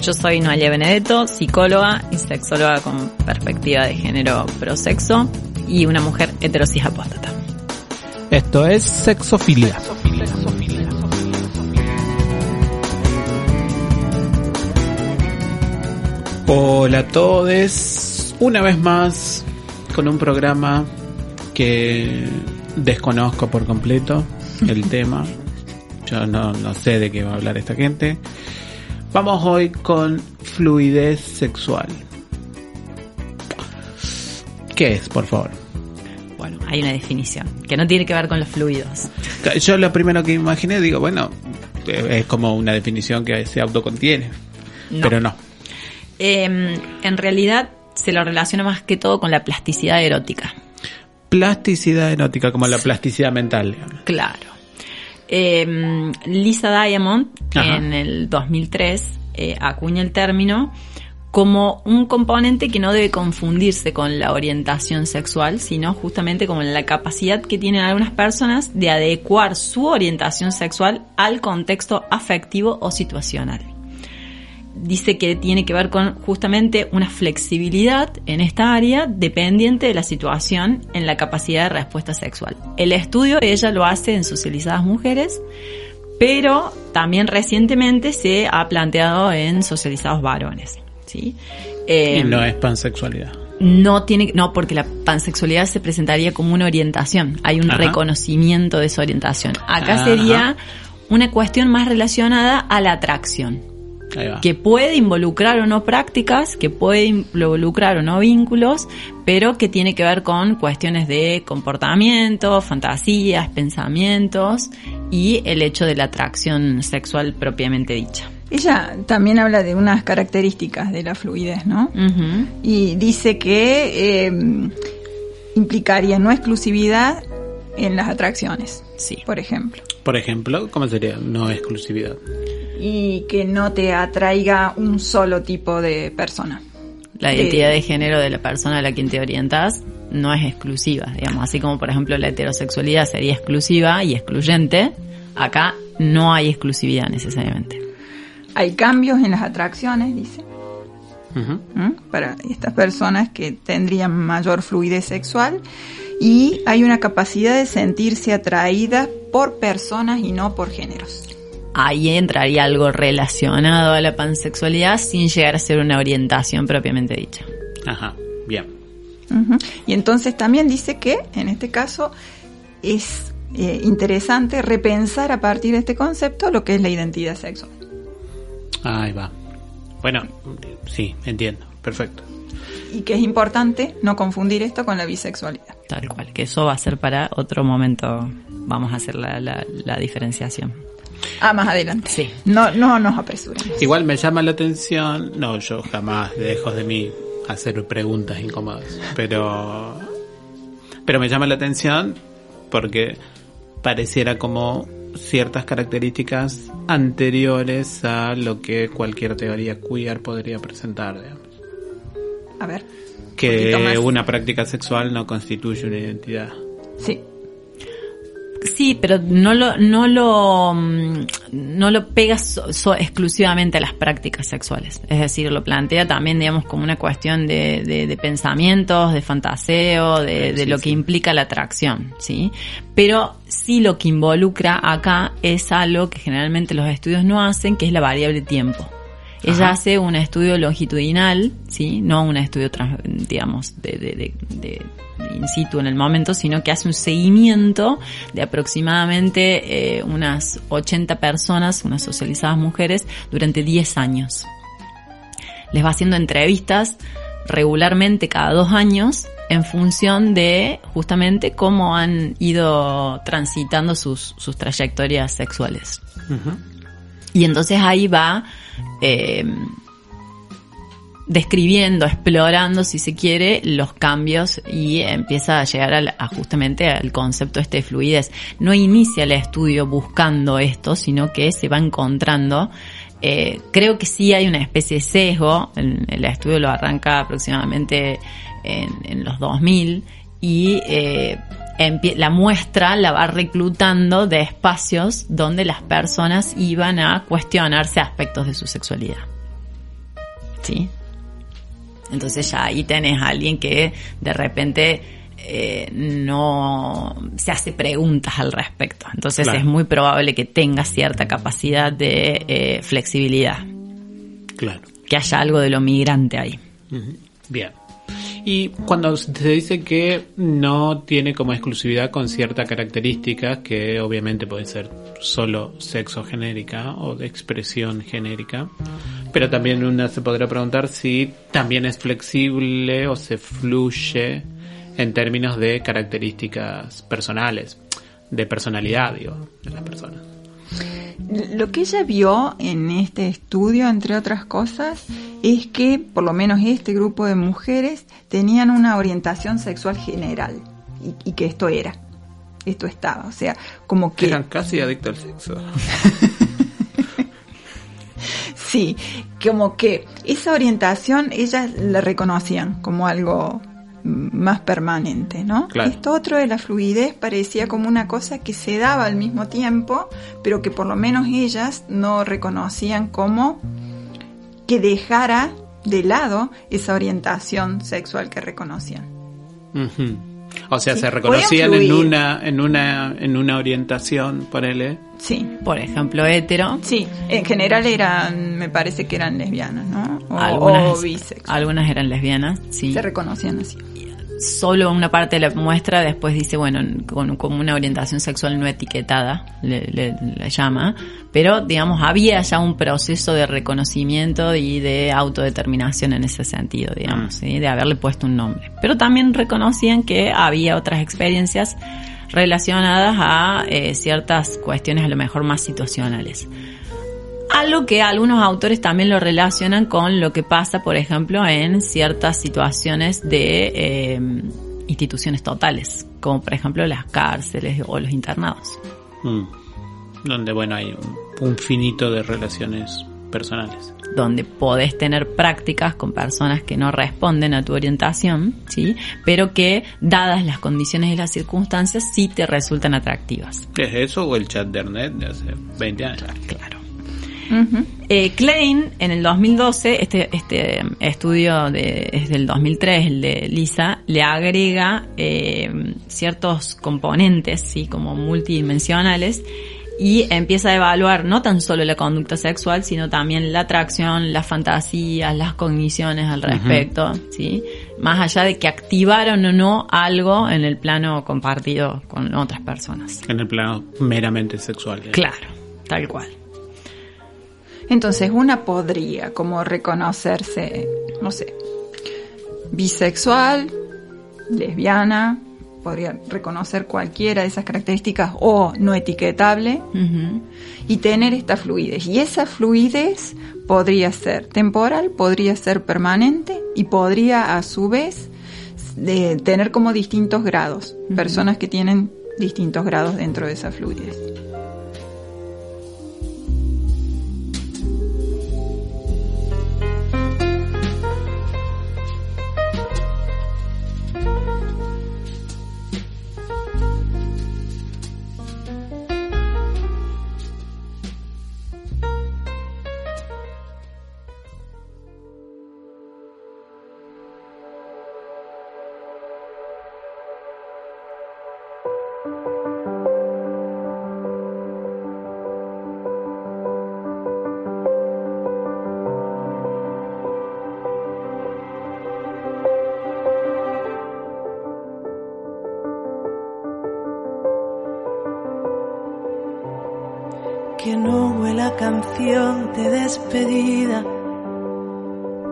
yo soy Noelia Benedetto, psicóloga y sexóloga con perspectiva de género prosexo y una mujer heterosis apóstata. Esto es Sexofilia. Hola a todos, una vez más con un programa que desconozco por completo el tema. Yo no, no sé de qué va a hablar esta gente. Vamos hoy con fluidez sexual. ¿Qué es, por favor? Bueno, hay una definición que no tiene que ver con los fluidos. Yo lo primero que imaginé, digo, bueno, es como una definición que se autocontiene, pero no. Em, en realidad se lo relaciona más que todo con la plasticidad erótica. Plasticidad erótica, como la plasticidad mental. Claro. Eh, Lisa Diamond en el 2003 eh, acuña el término como un componente que no debe confundirse con la orientación sexual, sino justamente como la capacidad que tienen algunas personas de adecuar su orientación sexual al contexto afectivo o situacional dice que tiene que ver con justamente una flexibilidad en esta área dependiente de la situación en la capacidad de respuesta sexual. El estudio ella lo hace en socializadas mujeres, pero también recientemente se ha planteado en socializados varones. ¿sí? y no es pansexualidad. No tiene, no, porque la pansexualidad se presentaría como una orientación. Hay un reconocimiento de esa orientación. Acá sería una cuestión más relacionada a la atracción que puede involucrar o no prácticas, que puede involucrar o no vínculos, pero que tiene que ver con cuestiones de comportamiento, fantasías, pensamientos y el hecho de la atracción sexual propiamente dicha. Ella también habla de unas características de la fluidez, ¿no? Y dice que eh, implicaría no exclusividad en las atracciones. Sí. Por ejemplo. Por ejemplo, ¿cómo sería no exclusividad? y que no te atraiga un solo tipo de persona. La identidad de género de la persona a la quien te orientas no es exclusiva, digamos, así como por ejemplo la heterosexualidad sería exclusiva y excluyente, acá no hay exclusividad necesariamente. Hay cambios en las atracciones, dice. ¿Mm? Para estas personas que tendrían mayor fluidez sexual y hay una capacidad de sentirse atraídas por personas y no por géneros ahí entraría algo relacionado a la pansexualidad sin llegar a ser una orientación propiamente dicha. Ajá, bien. Y entonces también dice que en este caso es eh, interesante repensar a partir de este concepto lo que es la identidad sexual. Ahí va. Bueno, sí, entiendo, perfecto. Y que es importante no confundir esto con la bisexualidad. Tal cual, que eso va a ser para otro momento, vamos a hacer la, la diferenciación. Ah, más adelante. Sí. No, no nos apresuremos. Igual me llama la atención, no, yo jamás dejo de mí hacer preguntas incómodas, pero, pero me llama la atención porque pareciera como ciertas características anteriores a lo que cualquier teoría queer podría presentar, A ver. Que una práctica sexual no constituye una identidad. Sí. Sí, pero no lo, no lo, mm, no lo pegas exclusivamente a las prácticas sexuales. Es decir, lo plantea también, digamos, como una cuestión de, de, pensamientos, de fantaseo, de, de lo que implica la atracción, ¿sí? Pero sí lo que involucra acá es algo que generalmente los estudios no hacen, que es la variable tiempo. Ella hace un estudio longitudinal, ¿sí? No un estudio, digamos, de, de, de, in situ en el momento, sino que hace un seguimiento de aproximadamente eh, unas 80 personas, unas socializadas mujeres, durante 10 años. Les va haciendo entrevistas regularmente cada dos años en función de justamente cómo han ido transitando sus, sus trayectorias sexuales. Y entonces ahí va eh, describiendo, explorando, si se quiere, los cambios y empieza a llegar a, justamente al concepto este de fluidez. No inicia el estudio buscando esto, sino que se va encontrando. Eh, creo que sí hay una especie de sesgo, el, estudio lo arranca aproximadamente en, en los 2000 y eh, la muestra la va reclutando de espacios donde las personas iban a cuestionarse aspectos de su sexualidad. ¿Sí? Entonces ya ahí tenés a alguien que de repente eh, no se hace preguntas al respecto. Entonces es muy probable que tenga cierta capacidad de eh, flexibilidad. Claro. Que haya algo de lo migrante ahí. Bien. Y cuando se dice que no tiene como exclusividad con ciertas características, que obviamente puede ser solo sexo genérica o de expresión genérica, pero también una se podrá preguntar si también es flexible o se fluye en términos de características personales, de personalidad, digo, de las personas. Lo que ella vio en este estudio, entre otras cosas, es que por lo menos este grupo de mujeres tenían una orientación sexual general y, que esto era, esto estaba, o sea, como que... Eran casi adictos al sexo. sí, como que esa orientación ellas la reconocían como algo más permanente, ¿no? Esto otro de la fluidez parecía como una cosa que se daba al mismo tiempo, pero que por lo menos ellas no reconocían como que dejara de lado esa orientación sexual que reconocían. O sea, se reconocían en una, en una, en una orientación, ponele. Sí. Por ejemplo, hetero. Sí, en general eran, me parece que eran lesbianas, ¿no? O, algunas, Algunas eran lesbianas, sí. Se reconocían así solo una parte de la muestra, después dice, bueno, con, como una orientación sexual no etiquetada, le, llama, pero digamos, había ya un proceso de reconocimiento y de autodeterminación en ese sentido, digamos, mm. de haberle puesto un nombre. Pero también reconocían que había otras experiencias relacionadas a eh, ciertas cuestiones a lo mejor más situacionales. Algo que algunos autores también lo relacionan con lo que pasa, por ejemplo, en ciertas situaciones de eh, instituciones totales, como por ejemplo las cárceles o los internados. Mm. Donde, bueno, hay un, finito de relaciones personales. Donde podés tener prácticas con personas que no responden a tu orientación, ¿sí? Pero que, dadas las condiciones y las circunstancias, sí te resultan atractivas. ¿Es eso o el chat de internet de hace 20 años? Claro. Eh, Klein, en el 2012, este, este estudio de, es del 2003, el de Lisa, le agrega eh, ciertos componentes, sí, como multidimensionales, y empieza a evaluar no tan solo la conducta sexual, sino también la atracción, las fantasías, las cogniciones al respecto, ¿sí? Más allá de que activaron o no algo en el plano compartido con otras personas. En el plano meramente sexual. Claro, tal cual. Entonces una podría como reconocerse, no sé, bisexual, lesbiana, podría reconocer cualquiera de esas características o no etiquetable y tener esta fluidez. Y esa fluidez podría ser temporal, podría ser permanente y podría a su vez de tener como distintos grados, personas que tienen distintos grados dentro de esa fluidez.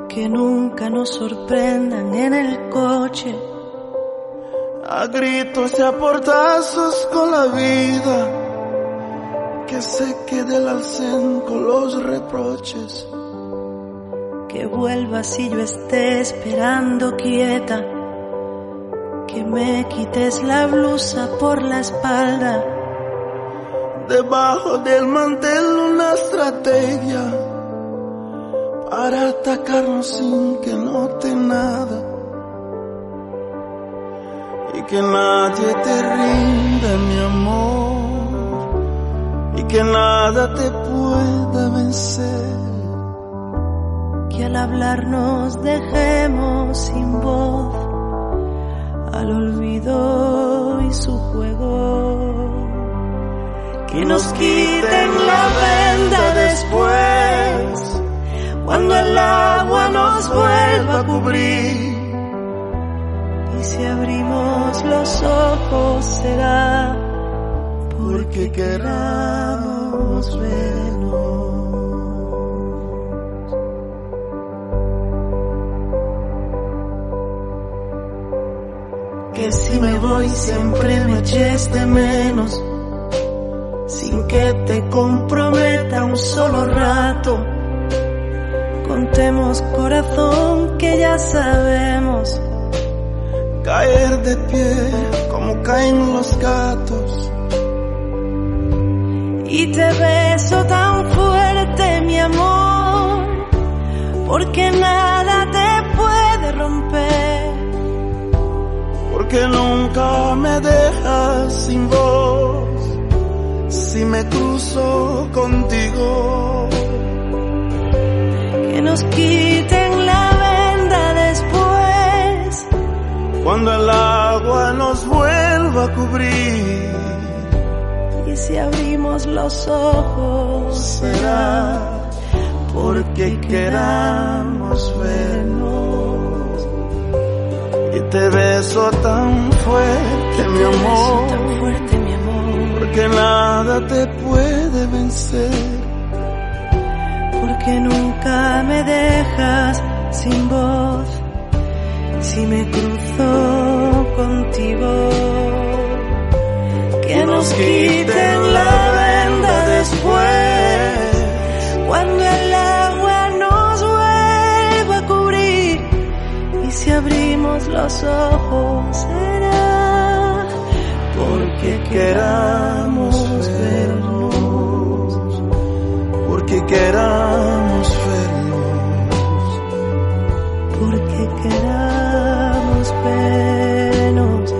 Que nunca nos sorprendan en el coche. A gritos y a portazos con la vida, que se quede el alcén con los reproches que vuelvas y yo esté esperando quieta, que me quites la blusa por la espalda. Debajo del mantel una estrategia para atacarnos sin que note nada. Y que nadie te rinda mi amor. Y que nada te pueda vencer. Que al hablar nos dejemos sin voz al olvido y su juego. Que nos quiten la venda después, cuando el agua nos vuelva a cubrir. Y si abrimos los ojos será porque queramos vernos. que si me voy siempre me eches de menos, sin que te comprometa un solo rato. Contemos corazón que ya sabemos caer de pie como caen los gatos. Y te beso tan fuerte, mi amor, porque nada te puede romper porque nunca me dejas sin voz si me cruzo contigo. Nos quiten la venda después, cuando el agua nos vuelva a cubrir. Y si abrimos los ojos será porque queramos vernos. Y te beso tan fuerte, mi amor, tan fuerte, mi amor, porque nada te puede vencer, porque nunca me dejas sin voz si me cruzo contigo. Que nos quiten la venda después, cuando el agua nos vuelva a cubrir y si abrimos los ojos será porque queramos porque queramos vernos, porque queramos vernos,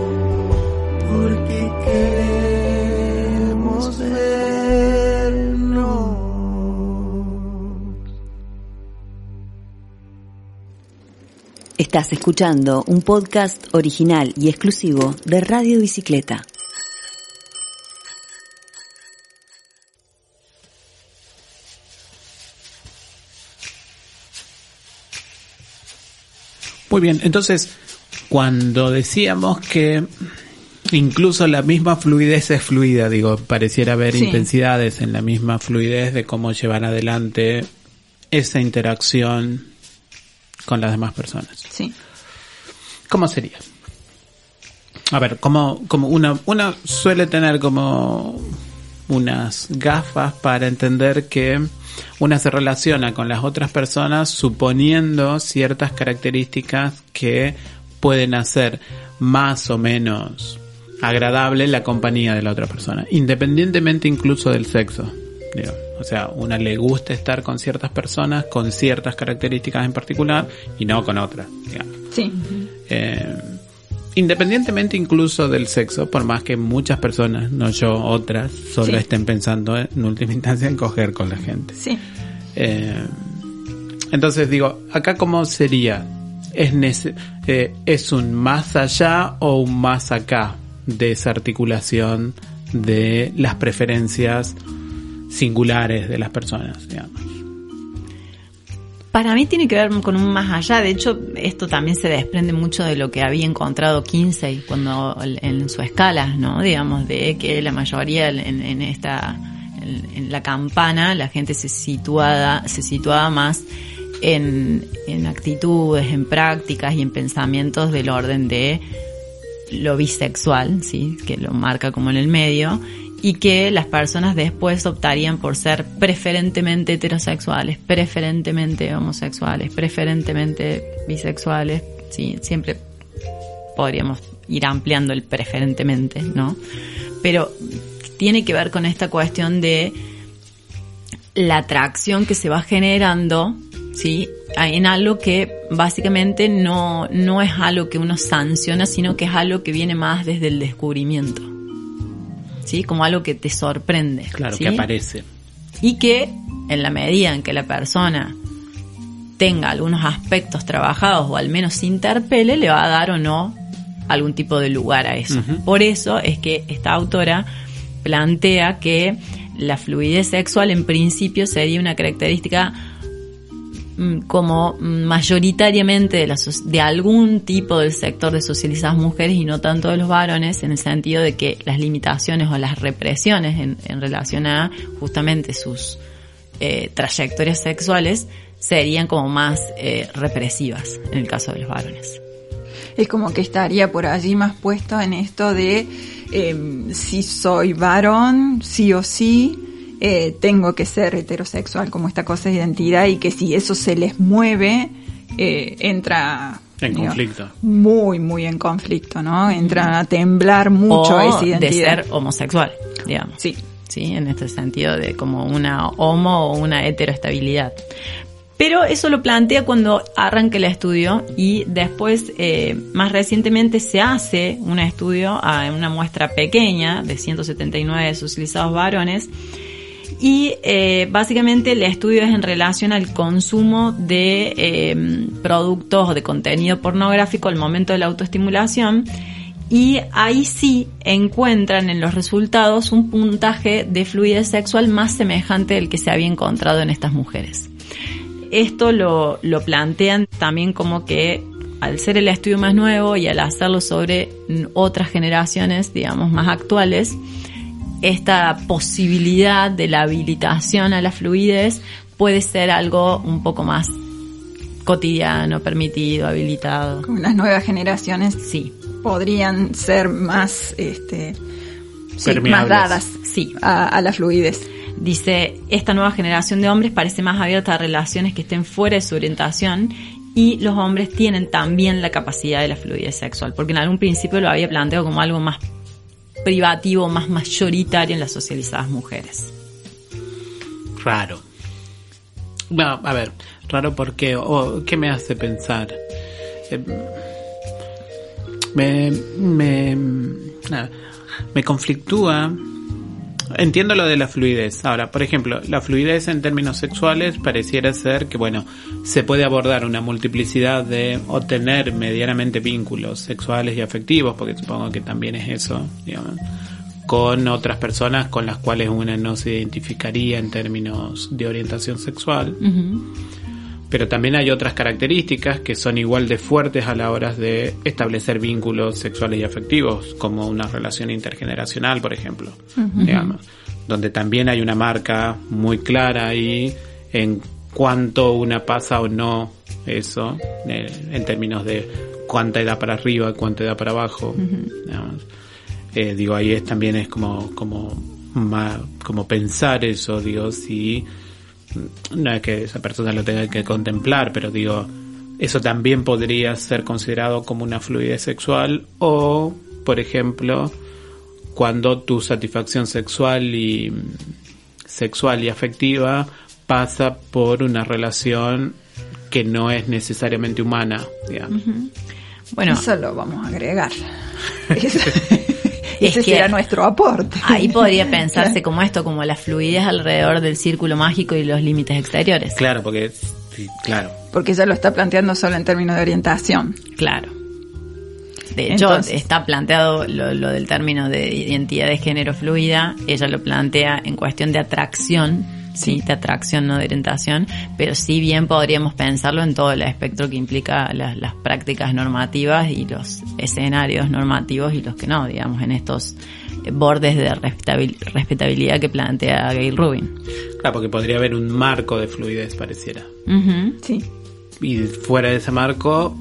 porque queremos vernos. Estás escuchando un podcast original y exclusivo de Radio Bicicleta. Muy bien, entonces, cuando decíamos que incluso la misma fluidez es fluida, digo, pareciera haber Sí. intensidades en la misma fluidez de cómo llevar adelante esa interacción con las demás personas. Sí. ¿Cómo sería? A ver, como, como una, una suele tener como unas gafas para entender que una se relaciona con las otras personas suponiendo ciertas características que pueden hacer más o menos agradable la compañía de la otra persona, independientemente incluso del sexo. digo. O sea, una le gusta estar con ciertas personas con ciertas características en particular y no con otras. digamos. Sí. Eh, independientemente incluso del sexo, por más que muchas personas, no yo, otras, solo Sí. estén pensando en última instancia en coger con la gente. Sí. Eh, entonces digo, acá cómo sería? ¿Es, eh, ¿Es un más allá o un más acá de esa articulación de las preferencias singulares de las personas? Digamos? Para mí tiene que ver con un más allá. De hecho, esto también se desprende mucho de lo que había encontrado Kinsey cuando en su escala, ¿no? Digamos, de que la mayoría en, esta, en, en la campana, la gente se situada, se situaba más en, en actitudes, en prácticas y en pensamientos del orden de lo bisexual, sí, que lo marca como en el medio, y que las personas después optarían por ser preferentemente heterosexuales, preferentemente homosexuales, preferentemente bisexuales, sí, siempre podríamos ir ampliando el preferentemente, ¿no? Pero tiene que ver con esta cuestión de la atracción que se va generando, ¿sí? En algo que básicamente no, no es algo que uno sanciona, sino que es algo que viene más desde el descubrimiento. ¿Sí? Como algo que te sorprende. Claro, que aparece. Y que en la medida en que la persona tenga algunos aspectos trabajados o al menos se interpele, le va a dar o no algún tipo de lugar a eso. Por eso es que esta autora plantea que la fluidez sexual en principio sería una característica como mayoritariamente de, la, de algún tipo del sector de socializadas mujeres y no tanto de los varones, en el sentido de que las limitaciones o las represiones en, en relación a justamente sus eh, trayectorias sexuales serían como más eh, represivas en el caso de los varones. Es como que estaría por allí más puesto en esto de eh, si soy varón, sí o sí, eh, tengo que ser heterosexual como esta cosa de identidad y que si eso se les mueve, eh, entra en conflicto. Muy, muy en conflicto, ¿no? Entra a temblar mucho esa identidad. de ser homosexual, digamos. Sí. Sí, en este sentido de como una homo o una heteroestabilidad. Pero eso lo plantea cuando arranca el estudio y después, eh, más recientemente, se hace un estudio en una muestra pequeña de 179 socializados varones y eh, básicamente el estudio es en relación al consumo de eh, productos o de contenido pornográfico al momento de la autoestimulación y ahí sí encuentran en los resultados un puntaje de fluidez sexual más semejante al que se había encontrado en estas mujeres. Esto lo, lo plantean también como que al ser el estudio más nuevo y al hacerlo sobre otras generaciones, digamos, más actuales, esta posibilidad de la habilitación a la fluidez puede ser algo un poco más cotidiano, permitido, habilitado. Con las nuevas generaciones sí. podrían ser más, este, más dadas sí. a, a la fluidez. Dice, esta nueva generación de hombres parece más abierta a relaciones que estén fuera de su orientación y los hombres tienen también la capacidad de la fluidez sexual, porque en algún principio lo había planteado como algo más privativo, más mayoritario en las socializadas mujeres. Raro. Bueno, a ver, raro porque, o ¿qué me hace pensar? Eh, me, me, me conflictúa Entiendo lo de la fluidez. Ahora, por ejemplo, la fluidez en términos sexuales pareciera ser que, bueno, se puede abordar una multiplicidad de obtener medianamente vínculos sexuales y afectivos, porque supongo que también es eso, digamos, con otras personas con las cuales una no se identificaría en términos de orientación sexual pero también hay otras características que son igual de fuertes a la hora de establecer vínculos sexuales y afectivos, como una relación intergeneracional, por ejemplo, digamos, donde también hay una marca muy clara ahí en cuánto una pasa o no eso, eh, en términos de cuánta edad para arriba, cuánta edad para abajo, eh, digo, ahí es, también es como, como, como pensar eso, digo, si no es que esa persona lo tenga que contemplar, pero digo, eso también podría ser considerado como una fluidez sexual o, por ejemplo, cuando tu satisfacción sexual y sexual y afectiva pasa por una relación que no es necesariamente humana, digamos. Bueno, eso lo vamos a agregar. Ese será nuestro aporte. Ahí podría pensarse como esto, como la fluidez alrededor del círculo mágico y los límites exteriores. Claro, porque, claro. Porque ella lo está planteando solo en términos de orientación. Claro. De hecho, está planteado lo, lo, del término de identidad de género fluida, ella lo plantea en cuestión de atracción sí, de atracción, no de orientación, pero sí bien podríamos pensarlo en todo el espectro que implica las, las prácticas normativas y los escenarios normativos y los que no, digamos, en estos bordes de respetabilidad que plantea Gail Rubin. Claro, porque podría haber un marco de fluidez, pareciera. Sí. Y fuera de ese marco,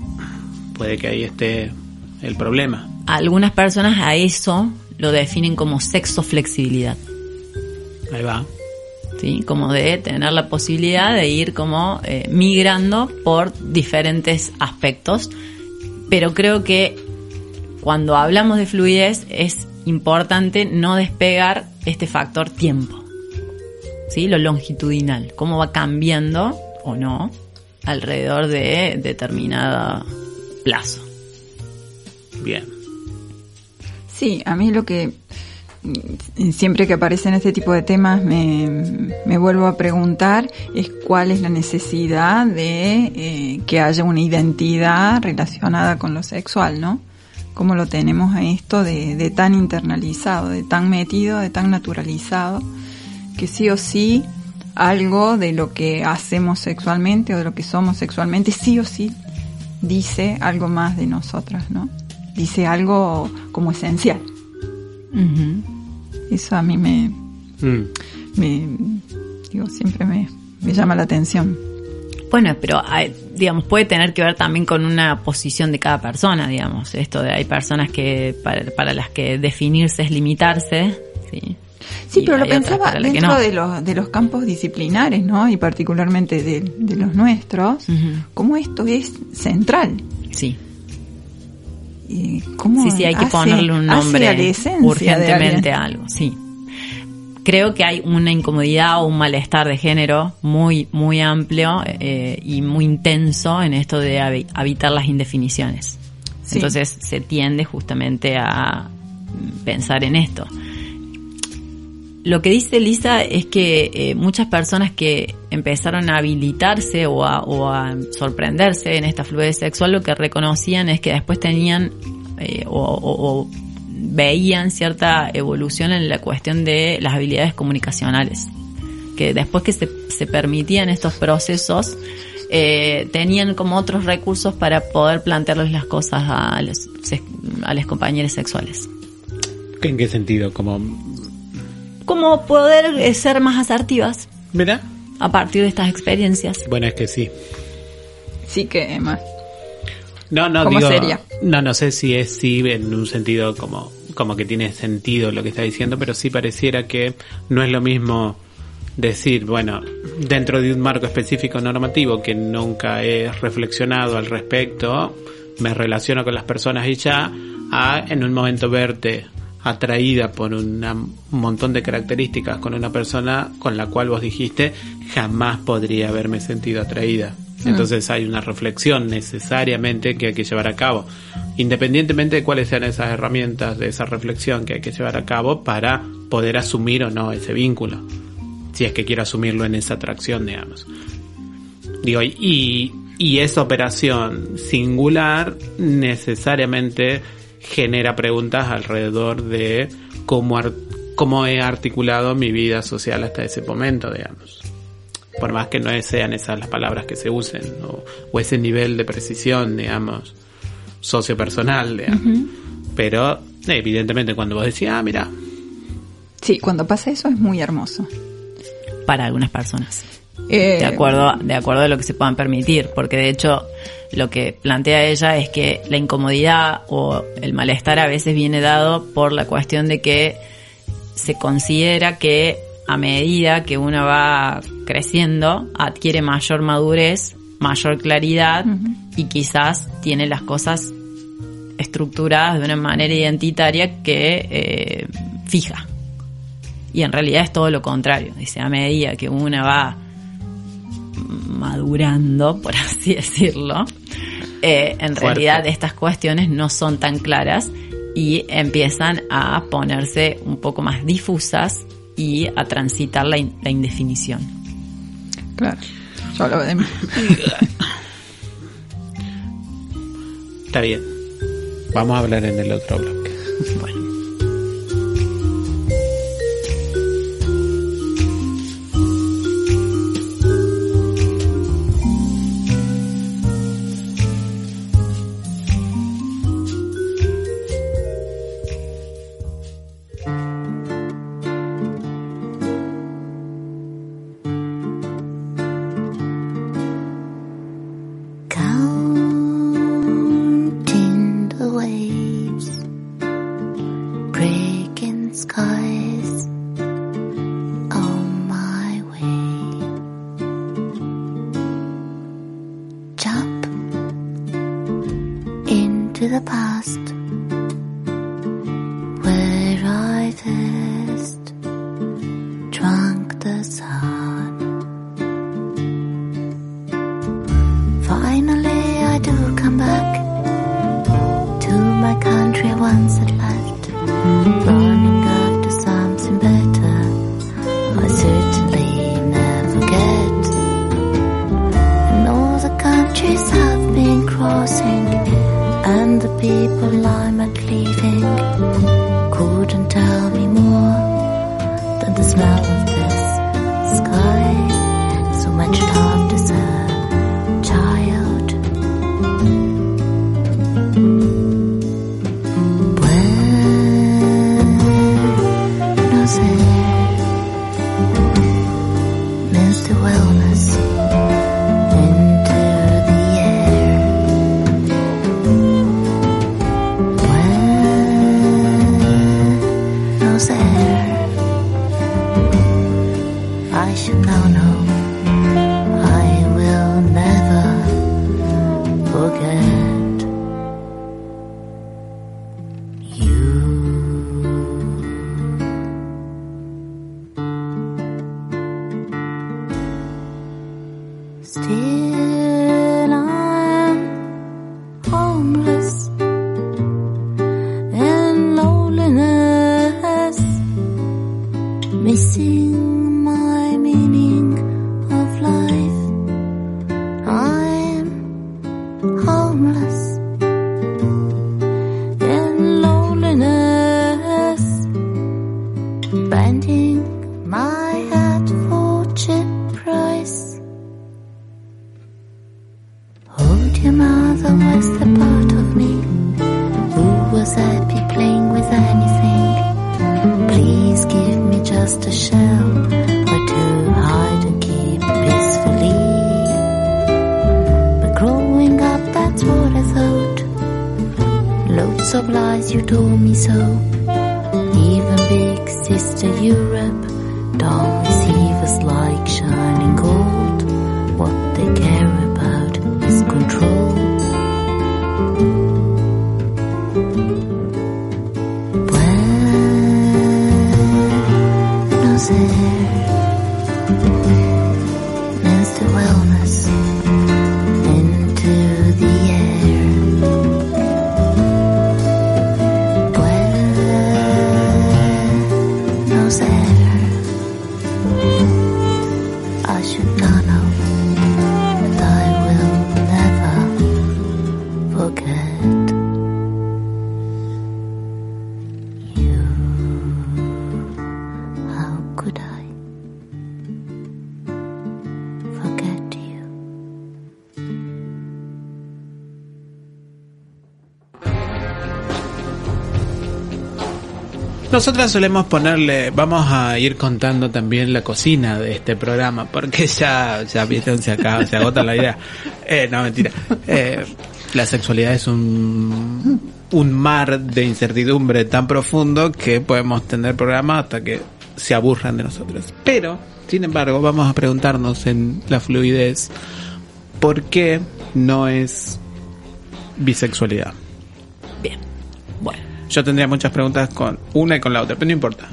puede que ahí esté el problema. algunas personas a eso lo definen como sexo flexibilidad. Ahí va. ¿Sí? Como de tener la posibilidad de ir como eh, migrando por diferentes aspectos. Pero creo que cuando hablamos de fluidez es importante no despegar este factor tiempo. ¿Sí? Lo longitudinal, cómo va cambiando o no alrededor de determinado plazo. Bien. Sí, a mí lo que siempre que aparecen este tipo de temas me, vuelvo a preguntar es cuál es la necesidad de eh, que haya una identidad relacionada con lo sexual, ¿no? Cómo lo tenemos a esto de, de tan internalizado, de tan metido, de tan naturalizado, que sí o sí algo de lo que hacemos sexualmente o de lo que somos sexualmente, sí o sí dice algo más de nosotras, ¿no? Dice algo como esencial. Eso a mí me, Mm. me digo, siempre me, me llama la atención. Bueno, pero hay- digamos puede tener que ver también con una posición de cada persona, digamos. Esto de hay personas que para, para las que definirse es limitarse, sí. Sí, pero lo pensaba dentro no. de, los, de los campos disciplinares, ¿no? Y particularmente de, de los nuestros, Ujú. cómo esto es central. Sí. Y cómo Sí, sí, hay que hace- ponerle un nombre urgentemente a algo, sí. Creo que hay una incomodidad o un malestar de género muy, muy amplio eh, y muy intenso en esto de habi- habitar las indefiniciones. Sí. Entonces se tiende justamente a pensar en esto. Lo que dice Lisa es que eh, muchas personas que empezaron a habilitarse o a, sorprenderse en esta fluidez sexual lo que reconocían es que después tenían eh, o, veían cierta evolución en la cuestión de las habilidades comunicacionales. Que después que se, se permitían estos procesos, eh, tenían como otros recursos para poder plantearles las cosas a los, a los compañeros sexuales. ¿En qué sentido? Como, Como poder eh, ser más asertivas ¿verdad? a partir de estas experiencias. Bueno, es que sí. Sí que más. No, no, ¿Cómo digo, sería? no, no sé si es sí en un sentido como, como que tiene sentido lo que está diciendo, pero sí pareciera que no es lo mismo decir, bueno, dentro de un marco específico normativo que nunca he reflexionado al respecto, me relaciono con las personas y ya, a en un momento verte atraída por una- un montón de características con una persona con la cual vos dijiste jamás podría haberme sentido atraída. Entonces hay una reflexión necesariamente que hay que llevar a cabo, independientemente de cuáles sean esas herramientas de esa reflexión que hay que llevar a cabo para poder asumir o no ese vínculo, si es que quiero asumirlo en esa atracción, digamos. Digo, y, y esa operación singular necesariamente genera preguntas alrededor de cómo, ar- cómo he articulado mi vida social hasta ese momento, digamos. Por más que no sean esas las palabras que se usen, o, o ese nivel de precisión, digamos, sociopersonal, digamos. Pero, evidentemente, cuando vos decís, ah, mira, Sí, cuando pasa eso es muy hermoso. Para algunas personas. Eh, de acuerdo de acuerdo a lo que se puedan permitir porque de hecho lo que plantea ella es que la incomodidad o el malestar a veces viene dado por la cuestión de que se considera que a medida que uno va creciendo adquiere mayor madurez mayor claridad y quizás tiene las cosas estructuradas de una manera identitaria que eh, fija. Y en realidad es todo lo contrario dice a medida que uno va madurando, por así decirlo, eh, en Fuerte. realidad estas cuestiones no son tan claras y empiezan a ponerse un poco más difusas y a transitar la, in- la indefinición. Claro. Yo hablo de mí. está bien. Vamos a hablar en el otro bloque. Bueno, Still Nosotras solemos ponerle, vamos a ir contando también la cocina de este programa, porque ya, ya viste, se acaba, se agota la idea. Eh, no, mentira. Eh, la sexualidad es un, un mar de incertidumbre tan profundo que podemos tener programas hasta que se aburran de nosotros. Pero, sin embargo, vamos a preguntarnos en la fluidez, ¿por qué no es bisexualidad? Yo tendría muchas preguntas con una y con la otra, pero no importa.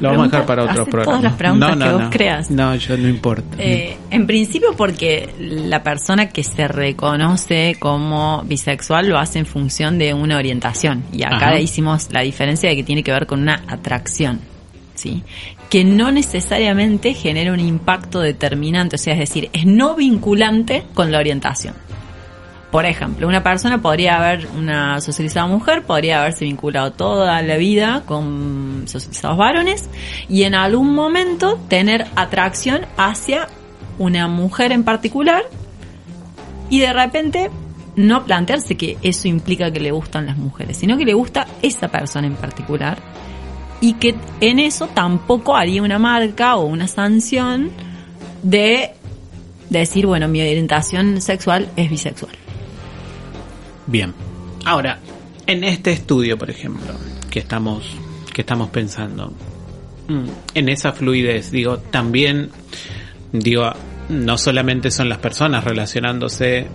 Lo vamos a dejar para otros programas. todas las preguntas no, no, que vos no. creas. No, yo no importa. Eh, en principio porque la persona que se reconoce como bisexual lo hace en función de una orientación. Y acá Ajá. hicimos la diferencia de que tiene que ver con una atracción. ¿sí? Que no necesariamente genera un impacto determinante, o sea, es decir, es no vinculante con la orientación. Por ejemplo, una persona podría haber, una socializada mujer, podría haberse vinculado toda la vida con socializados varones y en algún momento tener atracción hacia una mujer en particular y de repente no plantearse que eso implica que le gustan las mujeres, sino que le gusta esa persona en particular y que en eso tampoco haría una marca o una sanción de decir, bueno, mi orientación sexual es bisexual. Bien. Ahora, en este estudio, por ejemplo, que estamos, que estamos pensando, mm, en esa fluidez, digo, también, digo, no solamente son las personas relacionándose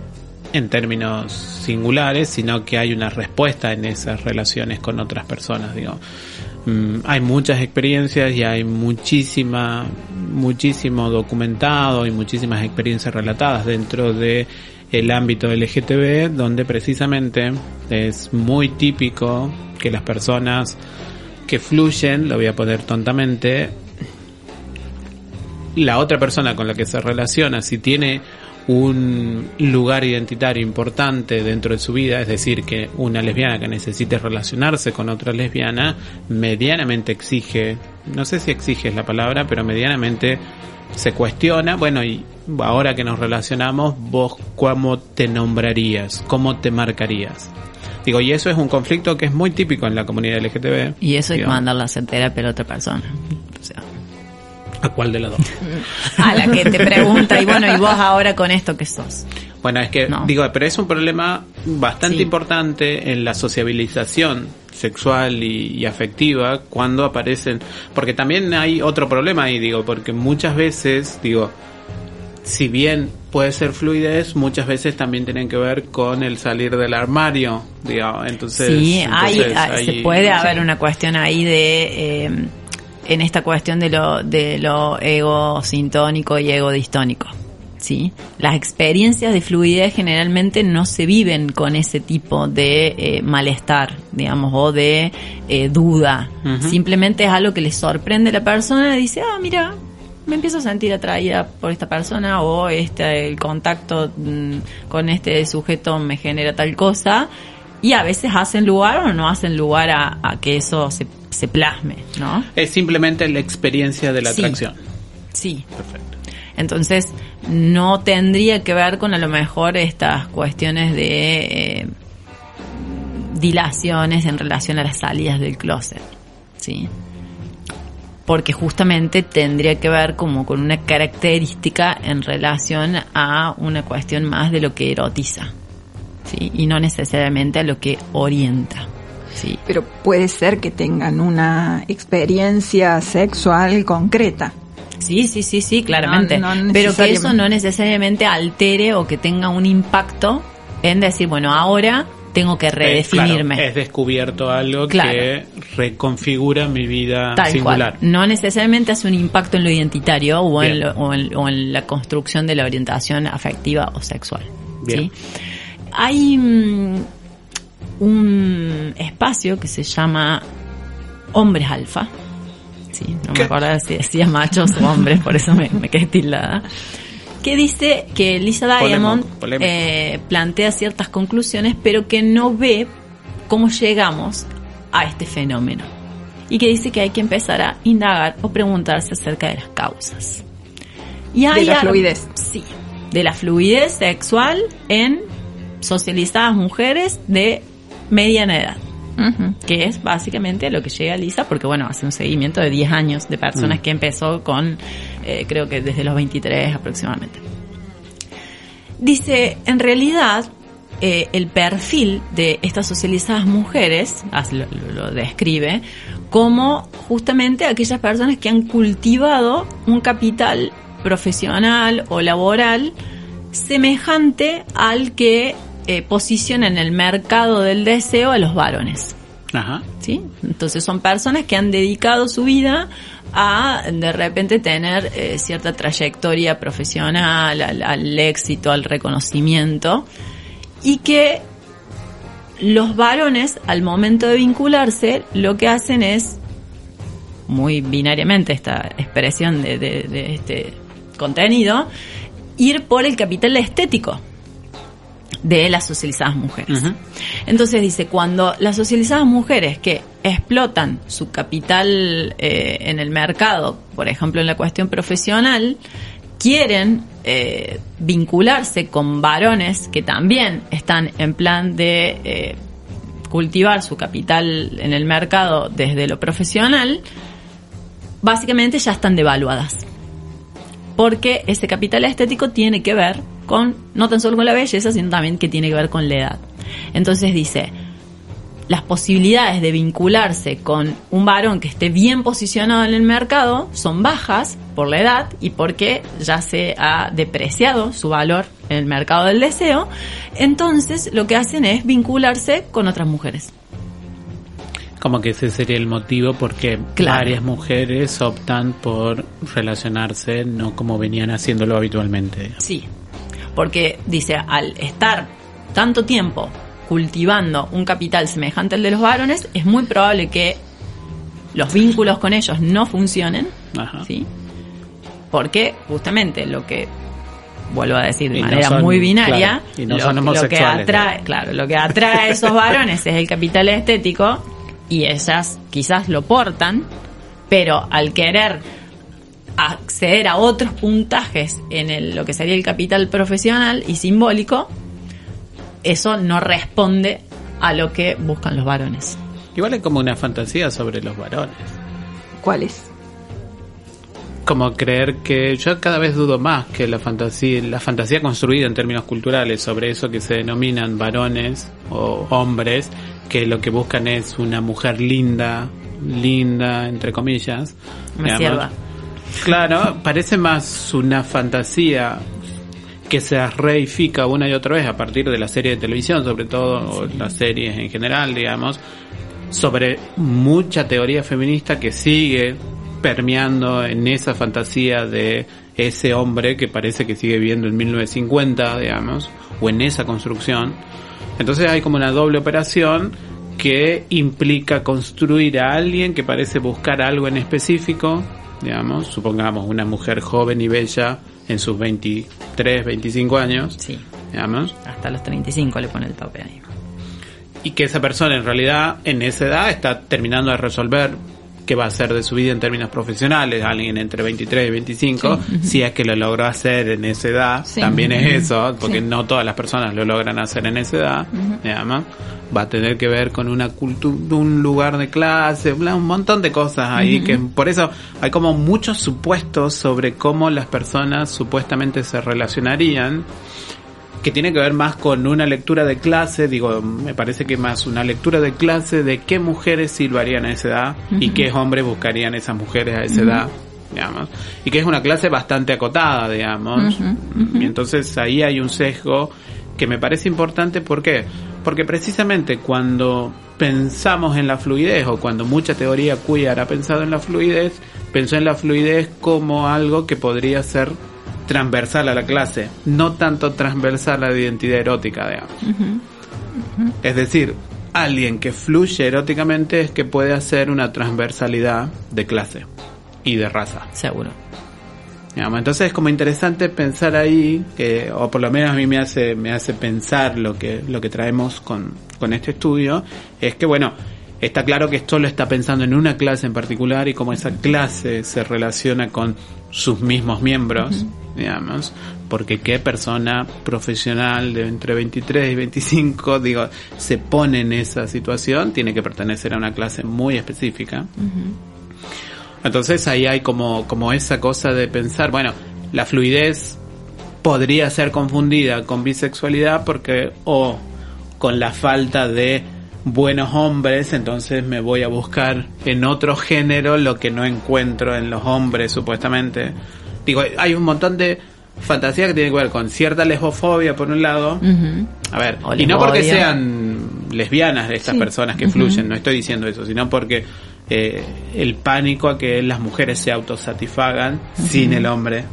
en términos singulares, sino que hay una respuesta en esas relaciones con otras personas, digo. Mm, hay muchas experiencias y hay muchísima, muchísimo documentado y muchísimas experiencias relatadas dentro de el ámbito LGTB, donde precisamente es muy típico que las personas que fluyen, lo voy a poner tontamente, la otra persona con la que se relaciona, si tiene un lugar identitario importante dentro de su vida, es decir, que una lesbiana que necesite relacionarse con otra lesbiana, medianamente exige, no sé si exige es la palabra, pero medianamente se cuestiona, bueno, y ahora que nos relacionamos, vos cómo te nombrarías, cómo te marcarías. Digo, y eso es un conflicto que es muy típico en la comunidad LGTB. Y eso hay que Digo, mandarla a hacer terapia a la otra persona. O sea, ¿A cuál de las dos? a la que te pregunta, y bueno, ¿y vos ahora con esto qué sos? Bueno, es que, No. digo, pero es un problema bastante Sí. importante en la sociabilización sexual y, y afectiva cuando aparecen, porque también hay otro problema ahí, digo, porque muchas veces, digo, si bien puede ser fluidez, muchas veces también tienen que ver con el salir del armario, digo, entonces... sí, hay, entonces hay- hay- se puede haber una cuestión ahí de, eh, en esta cuestión de lo, de lo ego sintónico y ego distónico. ¿sí? Las experiencias de fluidez generalmente no se viven con ese tipo de eh, malestar, digamos, o de eh, duda. Simplemente es algo que le sorprende a la persona y dice, ah, mira, me empiezo a sentir atraída por esta persona o este el contacto mm, con este sujeto me genera tal cosa y a veces hacen lugar o no hacen lugar a, a que eso se, se plasme, ¿no? Es simplemente la experiencia de la Sí. atracción. Sí. Perfecto. Entonces, no tendría que ver con a lo mejor estas cuestiones de eh, dilaciones en relación a las salidas del closet, ¿sí? Porque justamente tendría que ver como con una característica en relación a una cuestión más de lo que erotiza, ¿sí? Y no necesariamente a lo que orienta, ¿sí? Pero puede ser que tengan una experiencia sexual concreta. Sí, sí, sí, sí, claramente. No, no Pero que eso no necesariamente altere o que tenga un impacto en decir, bueno, ahora tengo que Eh, redefinirme. claro, es descubierto algo Claro. que reconfigura mi vida Tal singular. cual. No necesariamente hace un impacto en lo identitario o en, lo- o en- o en la construcción de la orientación afectiva o sexual. Bien. ¿sí? Hay mm, un espacio que se llama Hombres Alfa. Sí, no ¿Qué? me acuerdo si decía machos o hombres, por eso me, me quedé tildada. Que dice que Lisa Diamond Polémico, polémico. eh, plantea ciertas conclusiones, pero que no ve cómo llegamos a este fenómeno. Y que dice que hay que empezar a indagar o preguntarse acerca de las causas. Y De hay la algo- fluidez. Sí, de la fluidez sexual en socializadas mujeres de mediana edad que es básicamente lo que llega Lisa, porque bueno, hace un seguimiento de 10 años de personas Mm. que empezó con, eh, creo que desde los 23 aproximadamente. Dice, en realidad, eh, el perfil de estas socializadas mujeres, lo describe, como justamente aquellas personas que han cultivado un capital profesional o laboral semejante al que eh, posiciona en el mercado del deseo a los varones. Ajá. ¿sí? Entonces son personas que han dedicado su vida a de repente tener eh, cierta trayectoria profesional, al, éxito, al reconocimiento y que los varones al momento de vincularse lo que hacen es muy binariamente esta expresión de, de- de este contenido ir por el capital estético de las socializadas mujeres. Entonces dice, cuando las socializadas mujeres que explotan su capital eh, en el mercado, por ejemplo en la cuestión profesional, quieren eh, vincularse con varones que también están en plan de eh, cultivar su capital en el mercado desde lo profesional, básicamente ya están devaluadas porque ese capital estético tiene que ver con, no tan solo con la belleza, sino también que tiene que ver con la edad. Entonces dice, las posibilidades de vincularse con un varón que esté bien posicionado en el mercado son bajas por la edad y porque ya se ha depreciado su valor en el mercado del deseo, entonces lo que hacen es vincularse con otras mujeres. Como que ese sería el motivo porque Claro. varias mujeres optan por relacionarse no como venían haciéndolo habitualmente. Sí, porque dice, al estar tanto tiempo cultivando un capital semejante al de los varones, es muy probable que los vínculos con ellos no funcionen, Ajá. ¿sí? Porque justamente lo que vuelvo a decir de Y no manera son- muy binaria, claro, y no lo, son lo que atrae, claro, lo que atrae a esos varones es el capital estético y ellas quizás lo portan, pero al querer acceder a otros puntajes en el, lo que sería el capital profesional y simbólico, eso no responde a lo que buscan los varones. Igual es como una fantasía sobre los varones. ¿Cuál es? Como creer que yo cada vez dudo más que la fantasía, la fantasía construida en términos culturales sobre eso que se denominan varones o hombres, que lo que buscan es una mujer linda, linda entre comillas. Digamos. sierva. Claro, parece más una fantasía que se reifica una y otra vez a partir de la serie de televisión, sobre todo, o las series en general, digamos, sobre mucha teoría feminista que sigue permeando en esa fantasía de ese hombre que parece que sigue viviendo en 1950, digamos, o en esa construcción. Entonces hay como una doble operación que implica construir a alguien que parece buscar algo en específico, digamos, supongamos una mujer joven y bella en sus 23, 25 años, Sí, digamos, hasta los 35 le pone el tope ahí. y que esa persona en realidad en esa edad está terminando de resolver qué va a hacer de su vida en términos profesionales, alguien entre 23 y 25, si es que lo logró hacer en esa edad, Sí. también es eso, porque Sí. no todas las personas lo logran hacer en esa edad, digamos, va a tener que ver con una cultura, un lugar de clase, bla, un montón de cosas ahí, que por eso hay como muchos supuestos sobre cómo las personas supuestamente se relacionarían, que tiene que ver más con una lectura de clase, digo, me parece que más una lectura de clase de qué mujeres silbarían a esa edad y qué hombres buscarían esas mujeres a esa edad, digamos, y que es una clase bastante acotada, digamos, y entonces ahí hay un sesgo que me parece importante, ¿por qué? Porque precisamente cuando pensamos en la fluidez o cuando mucha teoría queer ha pensado en la fluidez, pensó en la fluidez como algo que podría ser transversal a la clase, no tanto transversal a la identidad erótica, digamos. Es decir, alguien que fluye eróticamente es que puede hacer una transversalidad de clase y de raza. Seguro. Digamos, entonces es como interesante pensar ahí, que, o por lo menos a mí me hace, me hace pensar lo que, lo que traemos con, con este estudio, es que bueno, está claro que esto lo está pensando en una clase en particular y cómo esa clase se relaciona con sus mismos miembros, digamos, porque qué persona profesional de entre 23 y 25, digo, se pone en esa situación, tiene que pertenecer a una clase muy específica. Entonces ahí hay como, como esa cosa de pensar, bueno, la fluidez podría ser confundida con bisexualidad porque o con la falta de buenos hombres, entonces me voy a buscar en otro género lo que no encuentro en los hombres supuestamente. Digo, hay un montón de fantasía que tiene que ver con cierta lesbofobia por un lado. A ver, O y no porque sean lesbianas estas Sí. personas que fluyen, no estoy diciendo eso, sino porque eh, el pánico a que las mujeres se autosatisfagan sin el hombre.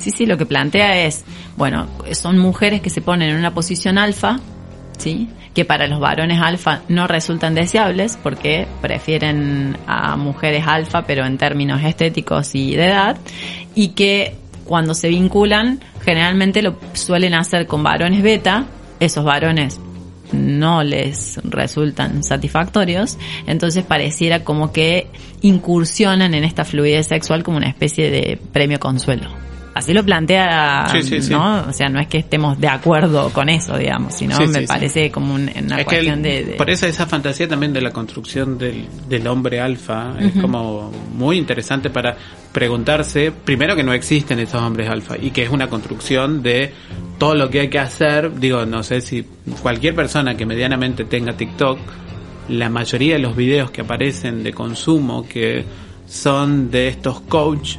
Sí, sí, lo que plantea es, bueno, son mujeres que se ponen en una posición alfa, Que para los varones alfa no resultan deseables porque prefieren a mujeres alfa, pero en términos estéticos y de edad, y que cuando se vinculan, generalmente lo suelen hacer con varones beta, esos varones no les resultan satisfactorios, entonces pareciera como que incursionan en esta fluidez sexual como una especie de premio consuelo. Así lo plantea, Sí, sí, sí. ¿no? O sea, no es que estemos de acuerdo con eso, digamos, sino me parece como un- una Es cuestión el- de, de- por eso esa fantasía también de la construcción del, del hombre alfa es como muy interesante para preguntarse, primero que no existen estos hombres alfa y que es una construcción de todo lo que hay que hacer, digo, no sé si cualquier persona que medianamente tenga TikTok la mayoría de los videos que aparecen de consumo que son de estos coach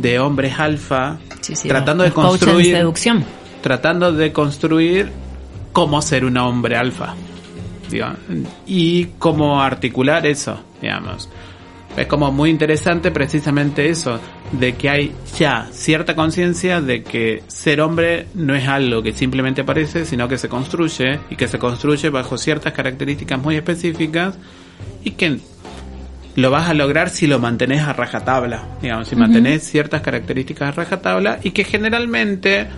de hombres alfa Sí, sí, tratando los de en construir seducción. tratando de construir cómo ser un hombre alfa digo, y cómo articular eso digamos es como muy interesante precisamente eso de que hay ya cierta conciencia de que ser hombre no es algo que simplemente aparece sino que se construye y que se construye bajo ciertas características muy específicas y que lo vas a lograr si lo mantenés a rajatabla, digamos, si mantenés ciertas características a rajatabla y que generalmente,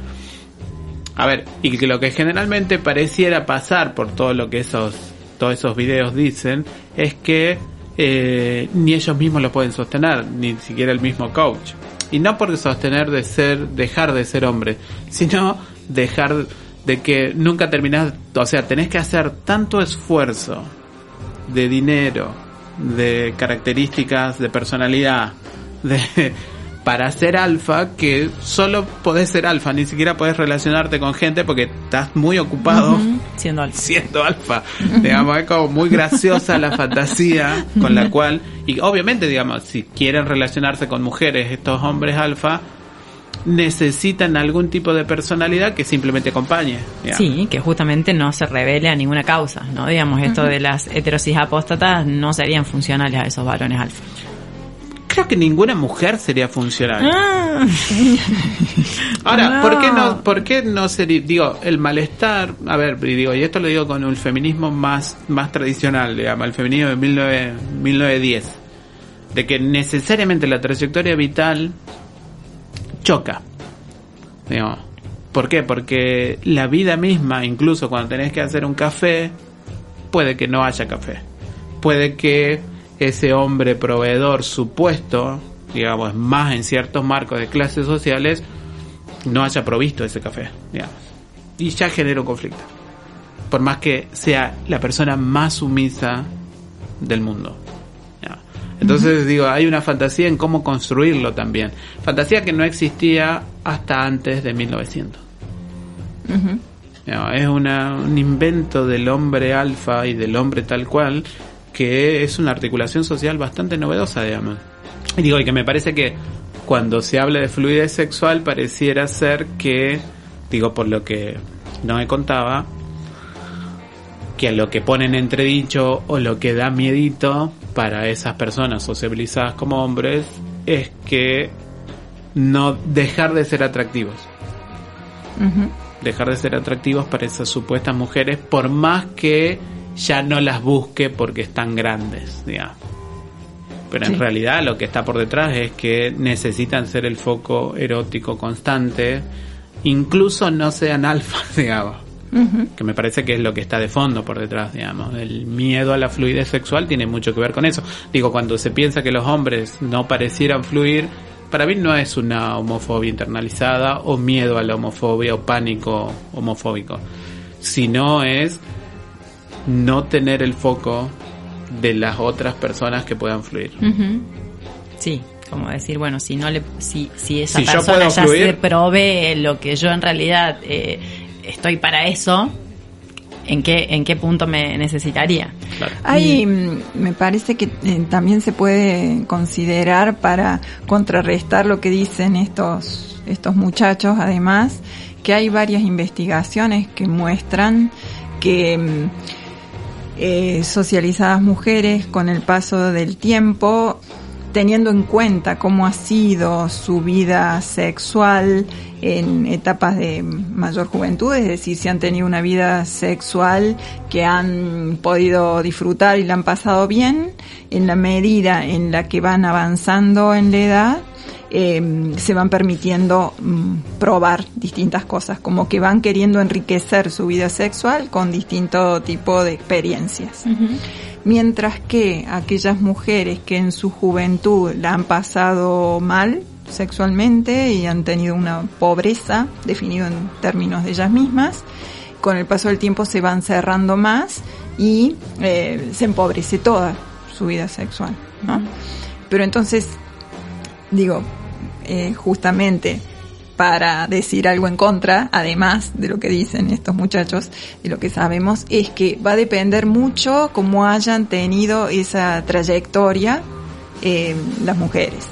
a ver, y que lo que generalmente pareciera pasar por todo lo que esos, todos esos videos dicen, es que eh, ni ellos mismos lo pueden sostener, ni siquiera el mismo coach. Y no por sostener de ser, dejar de ser hombre, sino dejar de que nunca terminás, o sea, tenés que hacer tanto esfuerzo de dinero, de características, de personalidad, de para ser alfa que solo podés ser alfa, ni siquiera podés relacionarte con gente porque estás muy ocupado Siendo alfa. siendo alfa. Digamos, es como muy graciosa la fantasía con la cual, y obviamente, digamos, si quieren relacionarse con mujeres, estos hombres alfa, necesitan algún tipo de personalidad que simplemente acompañe. digamos. Sí, que justamente no se revele a ninguna causa, ¿no? Digamos, esto de las heterosis apóstatas no serían funcionales a esos varones alfa. Creo que ninguna mujer sería funcional. Ah. Ahora, ¿por qué No. por qué no sería, digo, el malestar, a ver, y digo, y esto lo digo con el feminismo más, más tradicional, digamos, el feminismo de 19 1910, de que necesariamente la trayectoria vital choca. Digo, ¿Por qué? Porque la vida misma, incluso cuando tenés que hacer un café, puede que no haya café. Puede que ese hombre proveedor supuesto, digamos, más en ciertos marcos de clases sociales, no haya provisto ese café, digamos. Y ya genera un conflicto. Por más que sea la persona más sumisa del mundo. Entonces digo, hay una fantasía en cómo construirlo también. Fantasía que no existía hasta antes de 1900. Ya, Es una, un invento del hombre alfa y del hombre tal cual que es una articulación social bastante novedosa, digamos. Y digo, y que me parece que cuando se habla de fluidez sexual pareciera ser que, digo, por lo que no me contaba, que a lo que ponen entredicho o lo que da miedito para esas personas sociabilizadas como hombres es que no dejar de ser atractivos. Dejar de ser atractivos para esas supuestas mujeres por más que ya no las busque porque están grandes, digamos. Pero en realidad lo que está por detrás es que necesitan ser el foco erótico constante, incluso no sean alfas, digamos. Que me parece que es lo que está de fondo por detrás, digamos. El miedo a la fluidez sexual tiene mucho que ver con eso. Digo, cuando se piensa que los hombres no parecieran fluir, para mí no es una homofobia internalizada o miedo a la homofobia o pánico homofóbico, sino es no tener el foco de las otras personas que puedan fluir. Sí, como decir, bueno, si no le, si, si esa Si persona ya fluir- se provee lo que yo en realidad eh, estoy para eso, ¿en qué, en qué punto me necesitaría? Claro. Hay, mm, me parece que eh, también se puede considerar para contrarrestar lo que dicen estos, estos muchachos, además, que hay varias investigaciones que muestran que mm, eh, socializadas mujeres con el paso del tiempo, teniendo en cuenta cómo ha sido su vida sexual en etapas de mayor juventud, es decir, si han tenido una vida sexual que han podido disfrutar y la han pasado bien, en la medida en la que van avanzando en la edad, eh, se van permitiendo mm, probar distintas cosas, como que van queriendo enriquecer su vida sexual con distinto tipo de experiencias. Mientras que aquellas mujeres que en su juventud la han pasado mal sexualmente y han tenido una pobreza definido en términos de ellas mismas, con el paso del tiempo se van cerrando más y eh, se empobrece toda su vida sexual. ¿no? Pero entonces, digo, eh, justamente para decir algo en contra, además de lo que dicen estos muchachos y lo que sabemos, es que va a depender mucho cómo hayan tenido esa trayectoria eh, las mujeres.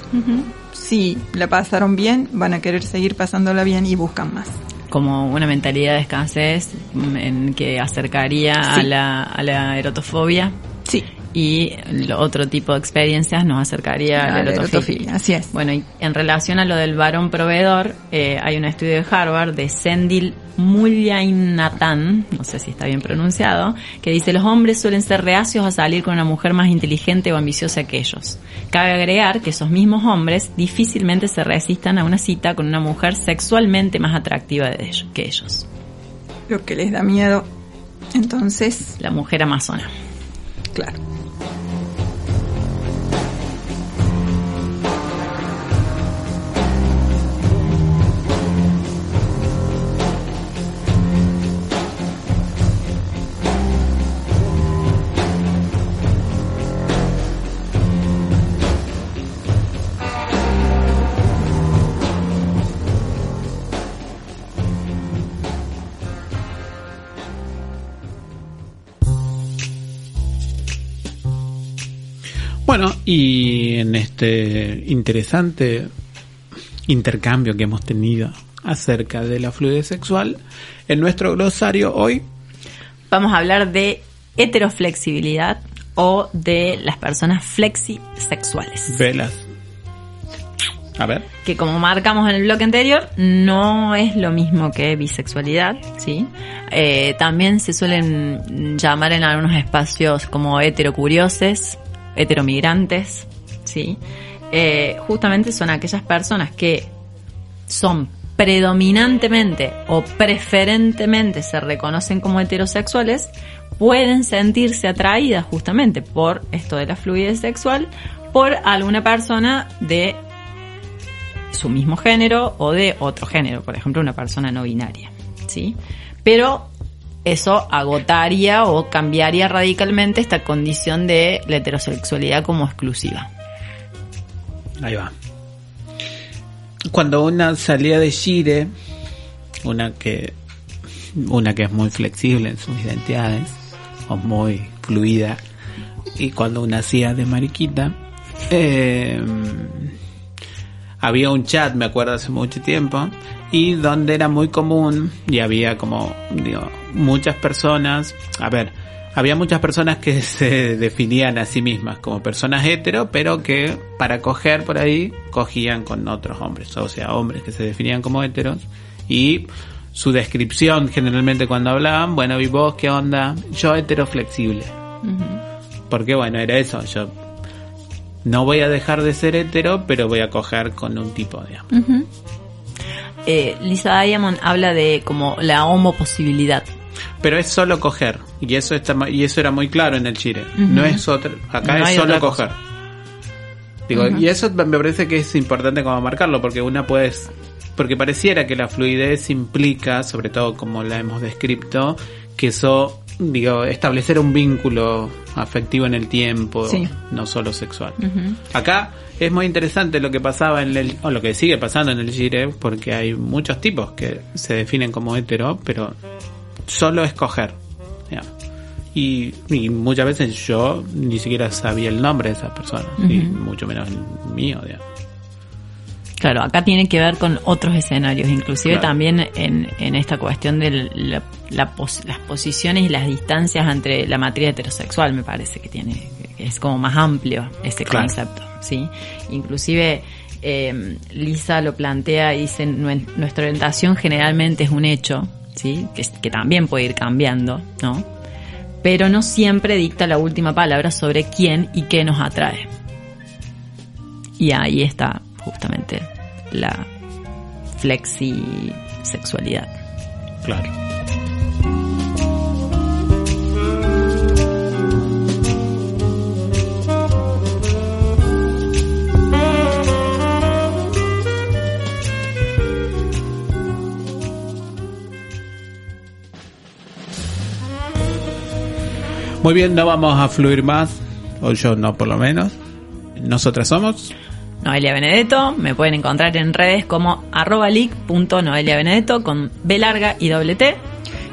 Si la pasaron bien, van a querer seguir pasándola bien y buscan más como una mentalidad de escasez mm, en que acercaría a, la, a la erotofobia. Sí y otro tipo de experiencias nos acercaría a la erotofilia. Así es. Bueno, y en relación a lo del varón proveedor, eh, hay un estudio de Harvard de Sendil Mullainathan, no sé si está bien pronunciado, que dice los hombres suelen ser reacios a salir con una mujer más inteligente o ambiciosa que ellos. Cabe agregar que esos mismos hombres difícilmente se resistan a una cita con una mujer sexualmente más atractiva de ellos, que ellos. Lo que les da miedo, entonces... La mujer amazona. Claro. Bueno, y en este interesante intercambio que hemos tenido acerca de la fluidez sexual, en nuestro glosario hoy vamos a hablar de heteroflexibilidad o de las personas flexisexuales. Velas. A ver. Que como marcamos en el bloque anterior, no es lo mismo que bisexualidad, ¿sí? Eh, también se suelen llamar en algunos espacios como heterocurioses, heteromigrantes, ¿sí? Eh, justamente son aquellas personas que son predominantemente o preferentemente se reconocen como heterosexuales, pueden sentirse atraídas justamente por esto de la fluidez sexual por alguna persona de su mismo género o de otro género, por ejemplo, una persona no binaria, ¿sí? Pero eso agotaría o cambiaría radicalmente esta condición de la heterosexualidad como exclusiva. Ahí va. Cuando una salía de Chile, una que una que es muy flexible en sus identidades o muy fluida y cuando una hacía de mariquita eh, había un chat me acuerdo hace mucho tiempo y donde era muy común y había como digo muchas personas, a ver, había muchas personas que se definían a sí mismas como personas hetero, pero que para coger por ahí cogían con otros hombres, o sea, hombres que se definían como heteros y su descripción generalmente cuando hablaban, bueno, ¿y vos qué onda? Yo hetero flexible. Porque bueno, era eso, yo no voy a dejar de ser hetero, pero voy a coger con un tipo, digamos. Eh, Lisa Diamond habla de como la homoposibilidad. Pero es solo coger y eso está y eso era muy claro en el Chile. No es otro acá es solo coger. digo y eso me parece que es importante como marcarlo porque una puede porque pareciera que la fluidez implica sobre todo como la hemos descrito que eso digo establecer un vínculo afectivo en el tiempo no solo sexual acá es muy interesante lo que pasaba en el o lo que sigue pasando en el Gire porque hay muchos tipos que se definen como hetero pero solo escoger. Y, muchas veces yo ni siquiera sabía el nombre de esa persona, y mucho menos el mío. Claro, acá tiene que ver con otros escenarios, inclusive también en, en, esta cuestión de la, las posiciones y las distancias entre la matriz heterosexual, me parece que tiene, es como más amplio ese concepto, ¿sí? Inclusive eh, Lisa lo plantea y dice, nuestra orientación generalmente es un hecho, que, también puede ir cambiando, ¿no? Pero no siempre dicta la última palabra sobre quién y qué nos atrae. Y ahí está justamente la flexisexualidad. Claro. Muy bien, no vamos a fluir más, o yo no por lo menos. Nosotras somos Noelia Benedetto. Me pueden encontrar en redes como arroba Benedetto con B larga y doble T.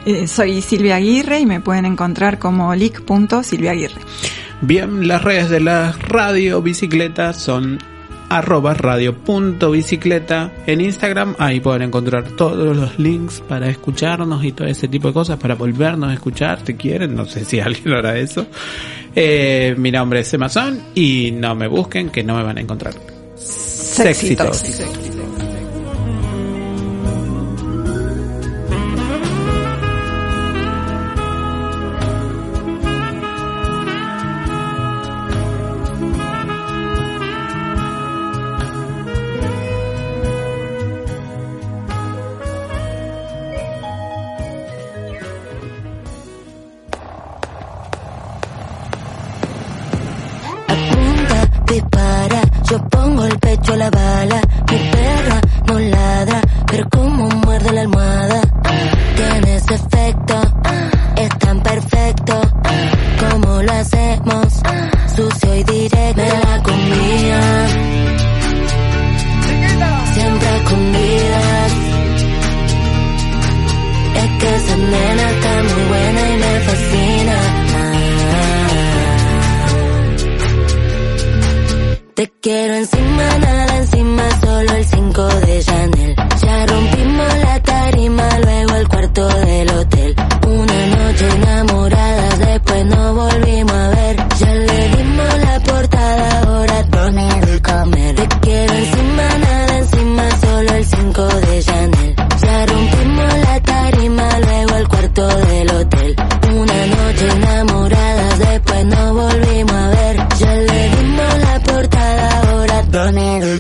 Eh, soy Silvia Aguirre y me pueden encontrar como lic.silviaaguirre. Bien, las redes de la radio bicicleta son arroba radio.bicicleta en Instagram. Ahí pueden encontrar todos los links para escucharnos y todo ese tipo de cosas, para volvernos a escuchar si quieren. No sé si alguien hará eso. Eh, mi nombre es Emazón y no me busquen que no me van a encontrar. Sexitos. dispara,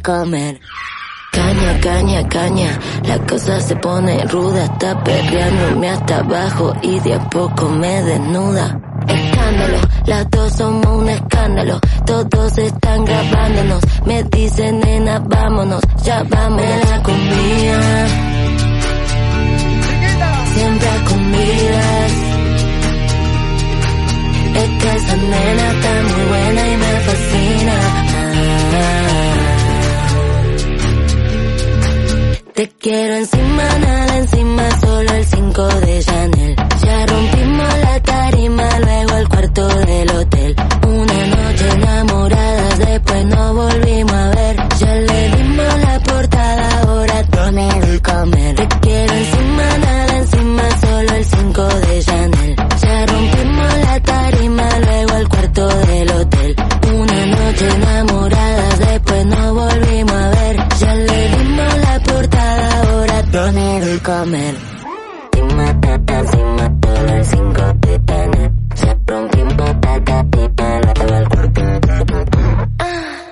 Caña, caña, caña, la cosa se pone ruda, está perreándome hasta abajo y de a poco me desnuda. Escándalo, las dos somos un escándalo, todos están grabándonos, me dicen nena vámonos, ya vamos la comía, siempre a escondidas. Es que esa nena está muy buena y me fascina. Te quiero encima, nada encima, solo el 5 de Chanel. Ya rompimos la tarima, luego el cuarto del hotel. Una noche enamoradas, después no volvimos a ver. Ya le dimos la portada, ahora dormir y comer. Te quiero y comer. Encima, tata, encima, todo el 5 de Chanel. Ya rompimos tata, pipa, luego el cuarto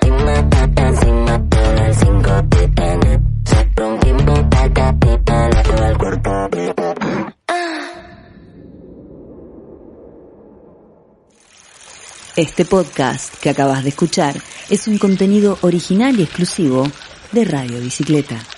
Encima, tata, encima, todo el 5 de Chanel. Ya rompimos tata, pipa, luego el cuarto Este podcast que acabas de escuchar es un contenido original y exclusivo de Radio Bicicleta.